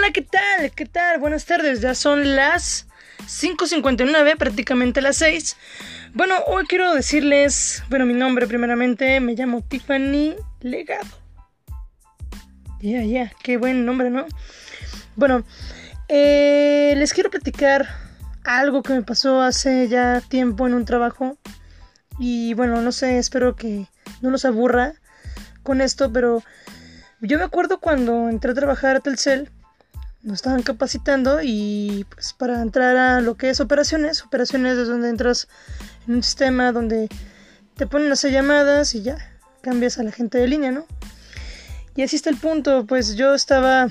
hola, ¿qué tal? ¿Qué tal? Buenas tardes, ya son las 5.59, prácticamente las 6. Bueno, hoy quiero decirles, bueno, mi nombre primeramente, me llamo Tiffany Legado. Ya, ya, qué buen nombre, ¿no? Bueno, eh, les quiero platicar algo que me pasó hace ya tiempo en un trabajo. Y bueno, no sé, espero que no los aburra con esto, pero yo me acuerdo cuando entré a trabajar a Telcel, nos estaban capacitando y pues para entrar a lo que es operaciones, operaciones es donde entras en un sistema donde te ponen las llamadas y ya cambias a la gente de línea, ¿no? Y así está el punto, pues yo estaba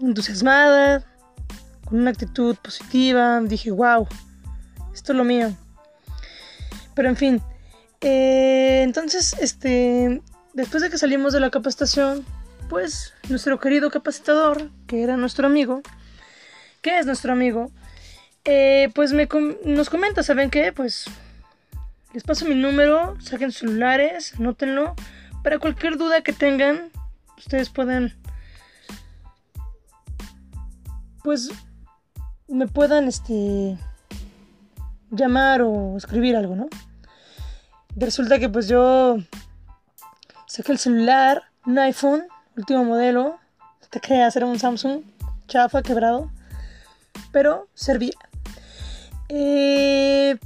entusiasmada, con una actitud positiva, dije, wow, esto es lo mío. Pero en fin, eh, entonces, este, después de que salimos de la capacitación, pues nuestro querido capacitador, que era nuestro amigo, que es nuestro amigo, eh, pues me nos comenta, ¿saben qué? Pues les paso mi número, saquen celulares, anótenlo, para cualquier duda que tengan, ustedes pueden, pues, me puedan, este, llamar o escribir algo, ¿no? Resulta que pues yo saqué el celular, un iPhone, último modelo, te creas, era un Samsung, chafa, quebrado, pero servía. Eh,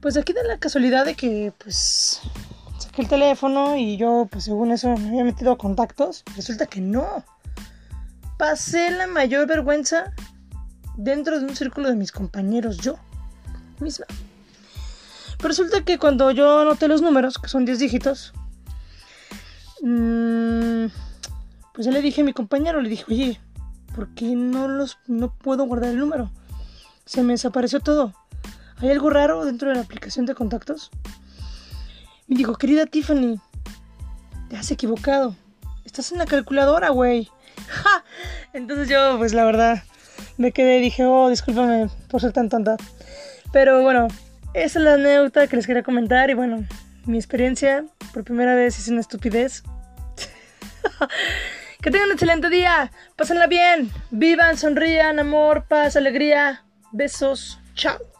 pues aquí da la casualidad de que pues saqué el teléfono y yo pues según eso me había metido contactos. Resulta que no. Pasé la mayor vergüenza dentro de un círculo de mis compañeros, yo misma. Pero resulta que cuando yo anoté los números, que son 10 dígitos, mmm, pues ya le dije a mi compañero, le dije, oye, ¿por qué no los no puedo guardar el número? Se me desapareció todo. ¿Hay algo raro dentro de la aplicación de contactos? Me dijo, querida Tiffany, te has equivocado. Estás en la calculadora, güey. Entonces yo, pues la verdad, me quedé y dije, oh, discúlpame por ser tan tonta. Pero bueno, esa es la anécdota que les quería comentar y bueno, mi experiencia por primera vez hice una estupidez. que tengan un excelente día, pásenla bien, vivan, sonrían, amor, paz, alegría, besos, chao.